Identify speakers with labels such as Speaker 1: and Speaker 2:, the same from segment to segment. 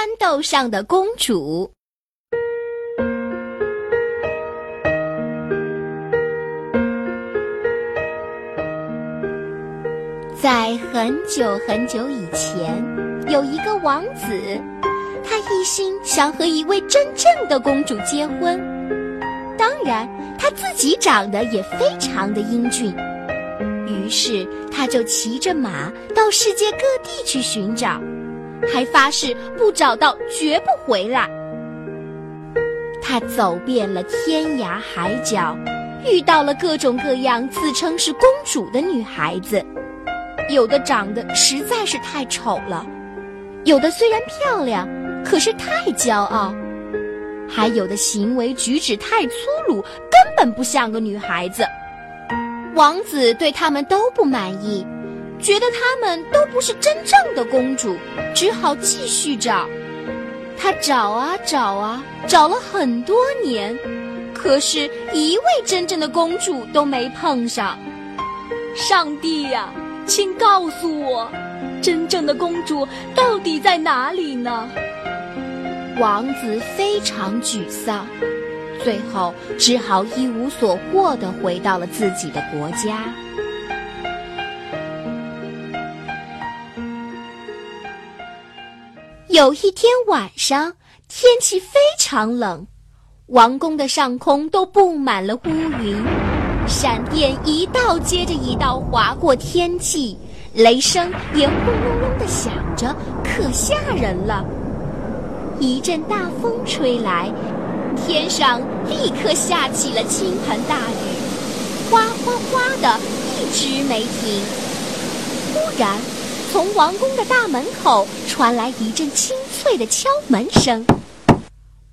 Speaker 1: 豌豆上的公主。在很久很久以前，有一个王子，他一心想和一位真正的公主结婚。当然，他自己长得也非常的英俊。于是，他就骑着马到世界各地去寻找，还发誓不找到绝不回来。他走遍了天涯海角，遇到了各种各样自称是公主的女孩子。有的长得实在是太丑了，有的虽然漂亮，可是太骄傲，还有的行为举止太粗鲁，根本不像个女孩子。王子对他们都不满意，觉得他们都不是真正的公主，只好继续找。他找啊找啊，找了很多年，可是一位真正的公主都没碰上。
Speaker 2: 上帝呀！请告诉我，真正的公主到底在哪里呢？
Speaker 1: 王子非常沮丧，最后只好一无所获地回到了自己的国家。有一天晚上，天气非常冷，王宫的上空都布满了乌云。闪电一道接着一道划过天际，雷声也轰隆隆的响着，可吓人了。一阵大风吹来，天上立刻下起了倾盆大雨，哗哗哗的一直没停。忽然，从王宫的大门口传来一阵清脆的敲门声。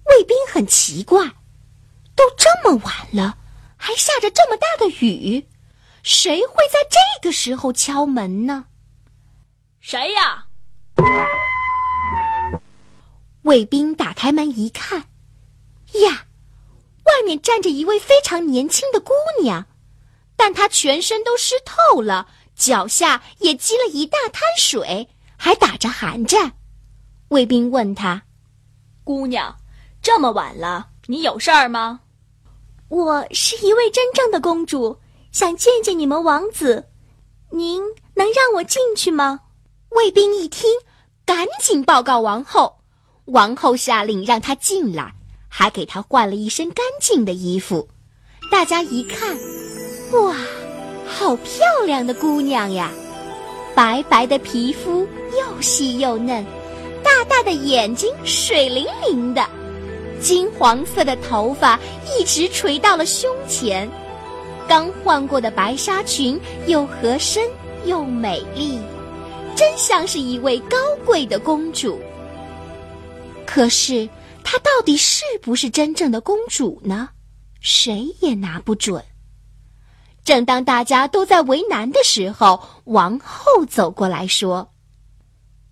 Speaker 1: 卫兵很奇怪，都这么晚了。还下着这么大的雨，谁会在这个时候敲门呢？
Speaker 2: 谁呀？
Speaker 1: 卫兵打开门一看，呀，外面站着一位非常年轻的姑娘，但她全身都湿透了，脚下也积了一大滩水，还打着寒战。卫兵问她：“
Speaker 2: 姑娘，这么晚了，你有事儿吗？”
Speaker 3: 我是一位真正的公主，想见见你们王子，您能让我进去吗？
Speaker 1: 卫兵一听，赶紧报告王后。王后下令让他进来，还给他换了一身干净的衣服。大家一看，哇，好漂亮的姑娘呀！白白的皮肤，又细又嫩，大大的眼睛，水灵灵的。金黄色的头发一直垂到了胸前，刚换过的白纱裙又合身又美丽，真像是一位高贵的公主。可是她到底是不是真正的公主呢？谁也拿不准。正当大家都在为难的时候，王后走过来说：“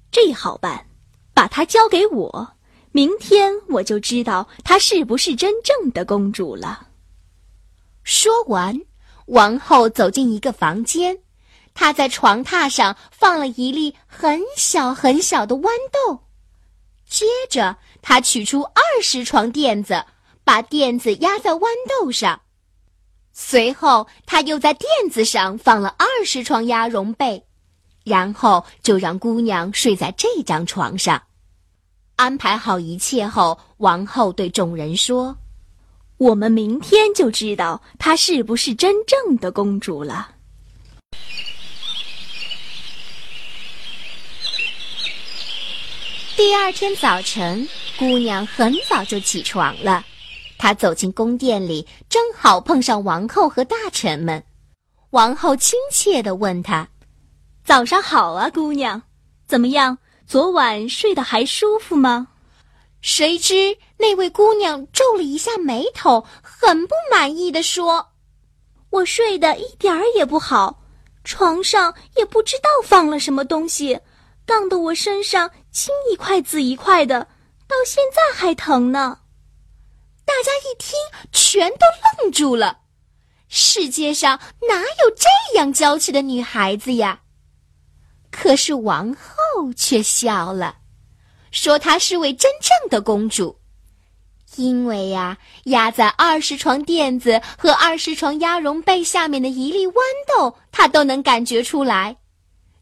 Speaker 3: 这好办，把她交给我。”明天我就知道她是不是真正的公主了。
Speaker 1: 说完，王后走进一个房间，她在床榻上放了一粒很小很小的豌豆，接着她取出二十床垫子，把垫子压在豌豆上，随后他又在垫子上放了二十床鸭绒被，然后就让姑娘睡在这张床上。安排好一切后，王后对众人说：“
Speaker 3: 我们明天就知道她是不是真正的公主了。”
Speaker 1: 第二天早晨，姑娘很早就起床了。他走进宫殿里，正好碰上王后和大臣们。王后亲切地问他：“
Speaker 3: 早上好啊，姑娘，怎么样？”昨晚睡得还舒服吗？
Speaker 1: 谁知那位姑娘皱了一下眉头，很不满意的说：“
Speaker 3: 我睡得一点儿也不好，床上也不知道放了什么东西，荡得我身上青一块紫一块的，到现在还疼呢。”
Speaker 1: 大家一听，全都愣住了。世界上哪有这样娇气的女孩子呀？可是王后却笑了，说她是位真正的公主。因为呀，压在二十床垫子和二十床鸭绒被下面的一粒豌豆，她都能感觉出来。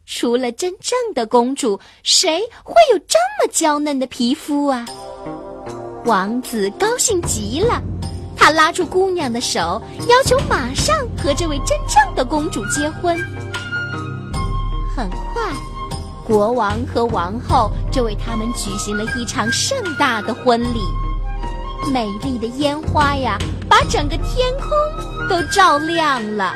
Speaker 1: 除了真正的公主，谁会有这么娇嫩的皮肤啊？王子高兴极了，他拉住姑娘的手，要求马上和这位真正的公主结婚。很快，国王和王后就为他们举行了一场盛大的婚礼。美丽的烟花呀，把整个天空都照亮了。